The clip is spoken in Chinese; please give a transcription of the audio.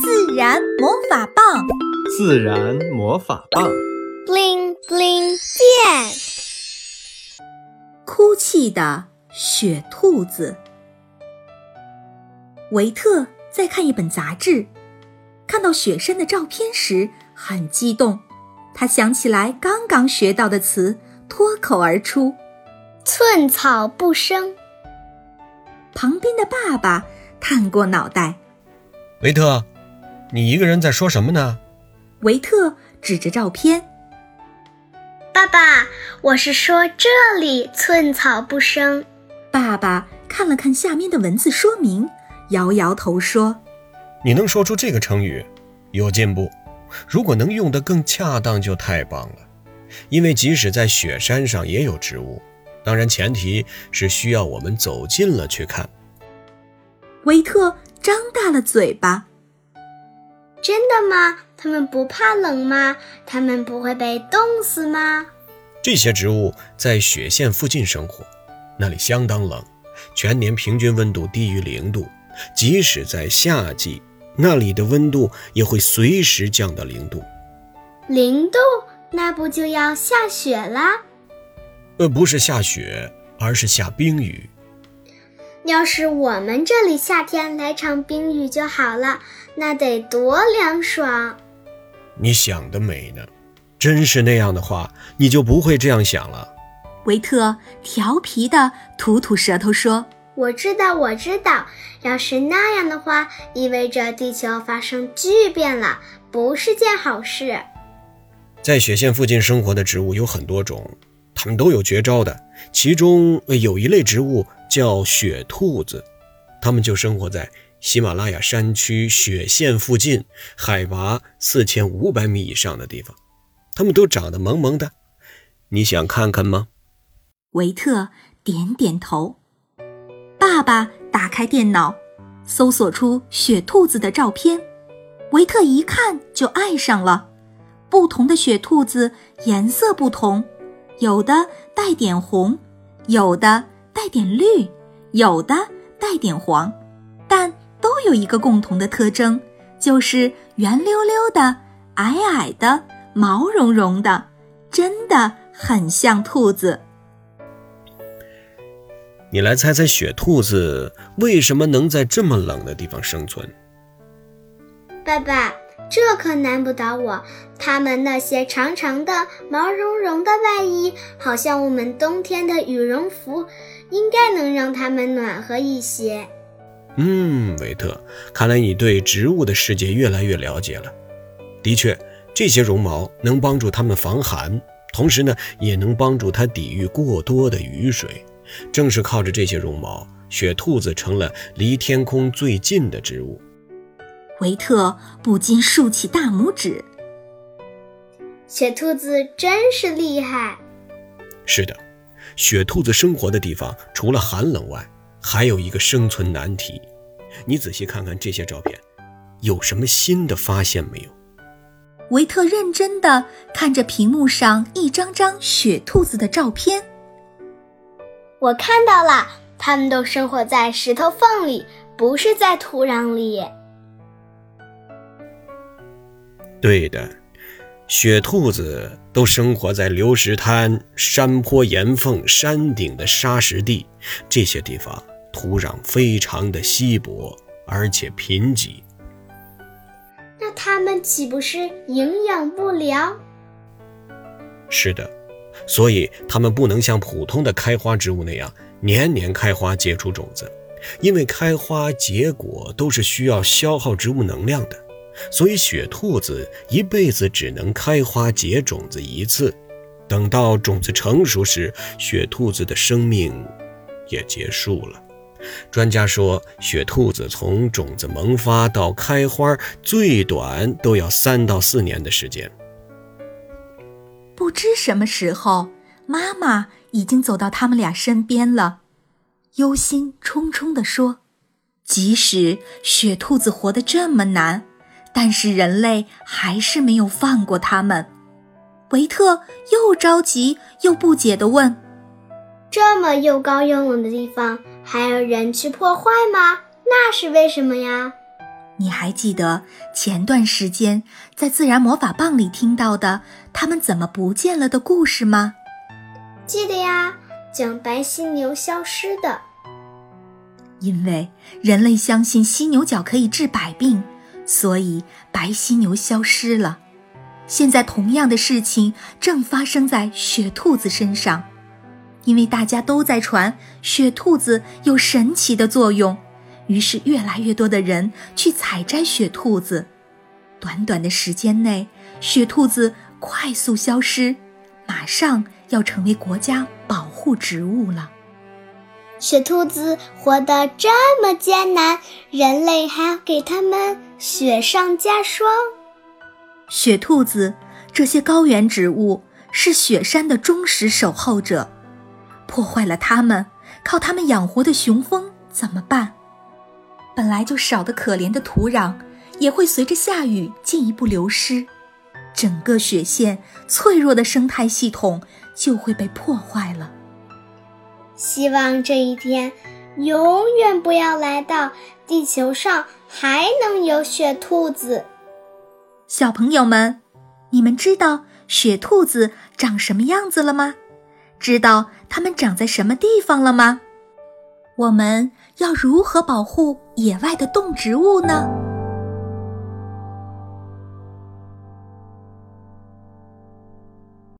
自然魔法棒，自然魔法棒，bling bling 变。哭泣的雪兔子。维特在看一本杂志，看到雪山的照片时很激动，他想起来刚刚学到的词，脱口而出：“寸草不生。”旁边的爸爸探过脑袋：“维特，你一个人在说什么呢？”维特指着照片：“爸爸，我是说这里寸草不生。”爸爸看了看下面的文字说明，摇摇头说：“你能说出这个成语，有进步。如果能用得更恰当，就太棒了。因为即使在雪山上也有植物。”当然，前提是需要我们走近了去看。维特张大了嘴巴。真的吗？他们不怕冷吗？他们不会被冻死吗？这些植物在雪线附近生活，那里相当冷，全年平均温度低于零度。即使在夏季，那里的温度也会随时降到零度。零度？那不就要下雪啦？呃，不是下雪，而是下冰雨。要是我们这里夏天来场冰雨就好了，那得多凉爽！你想得美呢！真是那样的话，你就不会这样想了。维特调皮的吐吐舌头说：“我知道，我知道。要是那样的话，意味着地球发生巨变了，不是件好事。”在雪线附近生活的植物有很多种。它们都有绝招的，其中有一类植物叫雪兔子，它们就生活在喜马拉雅山区雪线附近，海拔四千五百米以上的地方。它们都长得萌萌的，你想看看吗？维特点点头。爸爸打开电脑，搜索出雪兔子的照片。维特一看就爱上了，不同的雪兔子颜色不同。有的带点红，有的带点绿，有的带点黄，但都有一个共同的特征，就是圆溜溜的、矮矮的、毛茸茸的，真的很像兔子。你来猜猜，雪兔子为什么能在这么冷的地方生存？爸爸。这可难不倒我，它们那些长长的、毛茸茸的外衣，好像我们冬天的羽绒服，应该能让它们暖和一些。嗯，维特，看来你对植物的世界越来越了解了。的确，这些绒毛能帮助它们防寒，同时呢，也能帮助它抵御过多的雨水。正是靠着这些绒毛，雪兔子成了离天空最近的植物。维特不禁竖起大拇指。雪兔子真是厉害。是的，雪兔子生活的地方除了寒冷外，还有一个生存难题。你仔细看看这些照片，有什么新的发现没有？维特认真的看着屏幕上一张张雪兔子的照片。我看到了，它们都生活在石头缝里，不是在土壤里。对的，雪兔子都生活在流石滩、山坡岩缝、山顶的沙石地，这些地方土壤非常的稀薄，而且贫瘠。那它们岂不是营养不良？是的，所以它们不能像普通的开花植物那样年年开花结出种子，因为开花结果都是需要消耗植物能量的。所以，雪兔子一辈子只能开花结种子一次。等到种子成熟时，雪兔子的生命也结束了。专家说，雪兔子从种子萌发到开花，最短都要三到四年的时间。不知什么时候，妈妈已经走到他们俩身边了，忧心忡忡地说：“即使雪兔子活得这么难。”但是人类还是没有放过他们。维特又着急又不解地问：“这么又高又冷的地方，还有人去破坏吗？那是为什么呀？”你还记得前段时间在《自然魔法棒》里听到的他们怎么不见了的故事吗？记得呀，讲白犀牛消失的。因为人类相信犀牛角可以治百病，所以白犀牛消失了。现在同样的事情正发生在雪兔子身上，因为大家都在传雪兔子有神奇的作用。于是，越来越多的人去采摘雪兔子。短短的时间内，雪兔子快速消失，马上要成为国家保护植物了。雪兔子活得这么艰难，人类还要给它们雪上加霜。雪兔子这些高原植物是雪山的忠实守候者，破坏了它们，靠它们养活的雄蜂怎么办？本来就少得可怜的土壤，也会随着下雨进一步流失，整个雪线脆弱的生态系统就会被破坏了。希望这一天永远不要来到，地球上还能有雪兔子。小朋友们，你们知道雪兔子长什么样子了吗？知道它们长在什么地方了吗？我们要如何保护野外的动植物呢？